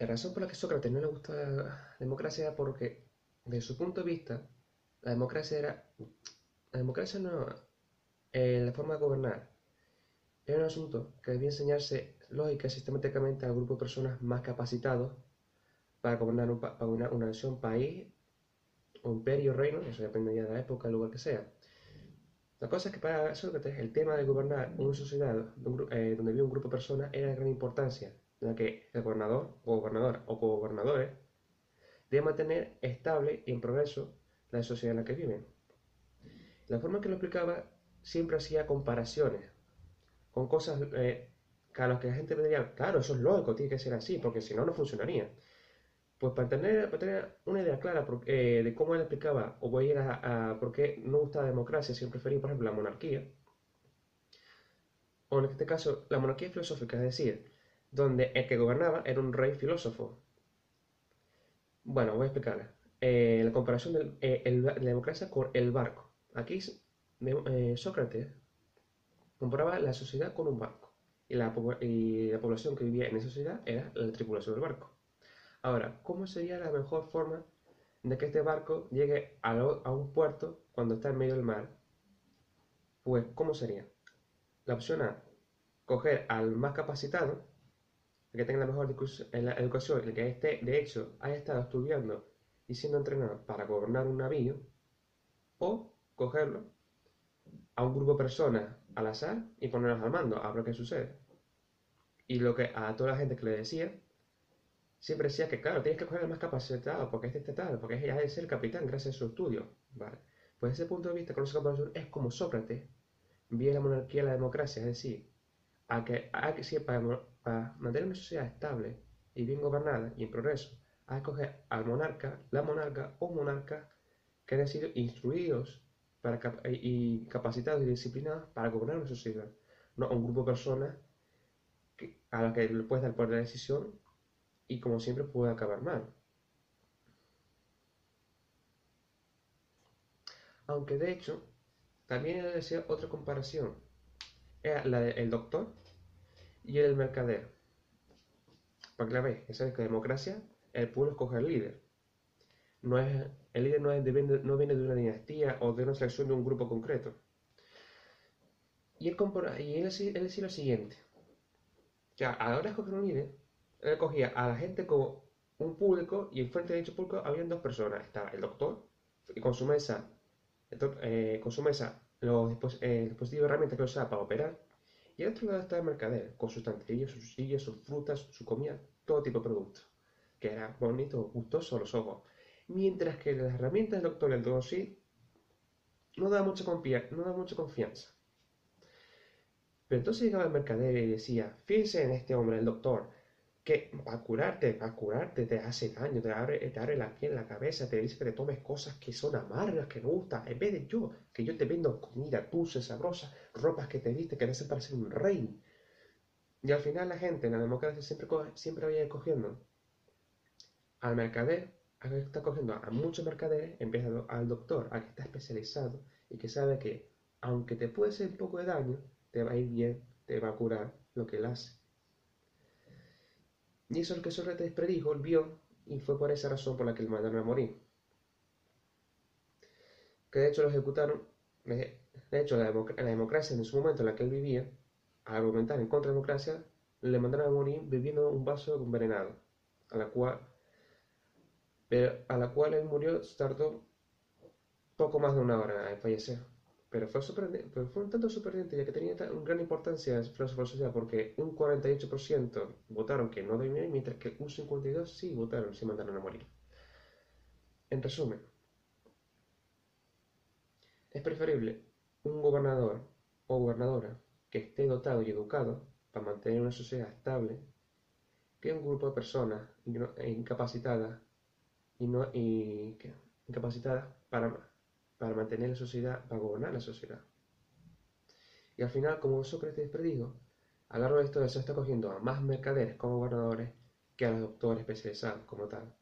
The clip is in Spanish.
La razón por la que Sócrates no le gusta la democracia era porque, desde su punto de vista, la democracia era. La democracia no. Eh, la forma de gobernar era un asunto que debía enseñarse lógica sistemáticamente al grupo de personas más capacitados para gobernar una, nación, país, o imperio, reino, eso dependería de la época, el lugar que sea. La cosa es que para Sócrates el tema de gobernar una sociedad eh, donde había un grupo de personas era de gran importancia, la que el gobernador o o gobernadores deben mantener estable y en progreso la sociedad en la que viven. La forma que lo explicaba siempre hacía comparaciones con cosas eh, que a las que la gente diría, claro, eso es lógico, tiene que ser así, porque si no, no funcionaría. Pues para tener, tener una idea clara eh, de cómo él explicaba, o voy a ir a, por qué no gusta la democracia, si prefería, por ejemplo, la monarquía, o en este caso, la monarquía filosófica, es decir, donde el que gobernaba era un rey filósofo. Bueno, voy a explicarla. Eh, la comparación de eh, la democracia con el barco. Aquí eh, Sócrates comparaba la sociedad con un barco y la, y la, población que vivía en esa sociedad era la tripulación del barco. Ahora, ¿cómo sería la mejor forma de que este barco llegue a, a un puerto cuando está en medio del mar? Pues, ¿cómo sería? La opción A, coger al más capacitado que tenga la mejor educación, el que esté, de hecho, haya estado estudiando y siendo entrenado para gobernar un navío, o cogerlo a un grupo de personas al azar y ponerlos al mando, a ver qué sucede. Y lo que a toda la gente que le decía, siempre decía que, claro, tienes que coger al más capacitado, porque este está tal, porque ya es el capitán gracias a su estudio. Vale. Pues desde ese punto de vista, con esa comparación, es como Sócrates vía la monarquía y la democracia, es decir, a que, a que para, para mantener una sociedad estable y bien gobernada y en progreso, que escoger al monarca, la monarca o monarca que han sido instruidos para, y capacitados y disciplinados para gobernar una sociedad, no a un grupo de personas a las que le puedes dar poder de decisión y como siempre puede acabar mal. Aunque de hecho, también decía otra comparación. Era la del doctor y el mercader. Para que la veáis, ya sabéis que democracia, el pueblo escoge al líder. No es, el líder no, es no viene de una dinastía o de una selección de un grupo concreto. Y él, y él, decía lo siguiente. Ya, a la hora de escoger un líder, él cogía a la gente como un público y enfrente de dicho público habían dos personas. Estaba el doctor y con su mesa, eh, con su mesa los eh, dispositivos de herramientas que usaba para operar y al otro lado estaba el mercader, con sus estanterías, sus sillas, sus frutas, su comida, todo tipo de productos, que era bonito, gustoso a los ojos. Mientras que las herramientas del doctor y el todo sí no da mucha, no da mucha confianza. Pero entonces llegaba el mercader y decía, fíjense en este hombre, el doctor, que curarte, a curarte te hace daño, te abre, te abre la piel, la cabeza, te dice que te tomes cosas que son amargas, que no gustan, en vez de yo, que yo te vendo comida dulce, sabrosa, ropas que te viste, que te hacen parecer un rey. Y al final la gente en la democracia siempre, siempre vaya cogiendo al mercader, a que está cogiendo a muchos mercaderes, empieza al doctor, a que está especializado y que sabe que aunque te puede hacer un poco de daño, te va a ir bien, te va a curar lo que él hace. Y eso es lo que Sócrates predijo, vio, y fue por esa razón por la que le mandaron a morir. Que de hecho lo ejecutaron, de hecho la, democracia en su momento en la que él vivía, al argumentar en contra de la democracia, le mandaron a morir bebiendo un vaso envenenado, a la cual, a la cual él murió, tardó poco más de una hora en fallecer. Pero fue, pero fue un tanto sorprendente ya que tenía una gran importancia en la sociedad porque un 48% votaron que no debía mientras que un 52% sí votaron si mandaron a morir. En resumen, es preferible un gobernador o gobernadora que esté dotado y educado para mantener una sociedad estable que un grupo de personas incapacitadas y no y, incapacitadas para para mantener la sociedad, para gobernar la sociedad. Y al final, como Sócrates predijo, a lo largo de esto se está cogiendo a más mercaderes como gobernadores que a los doctores especializados como tal.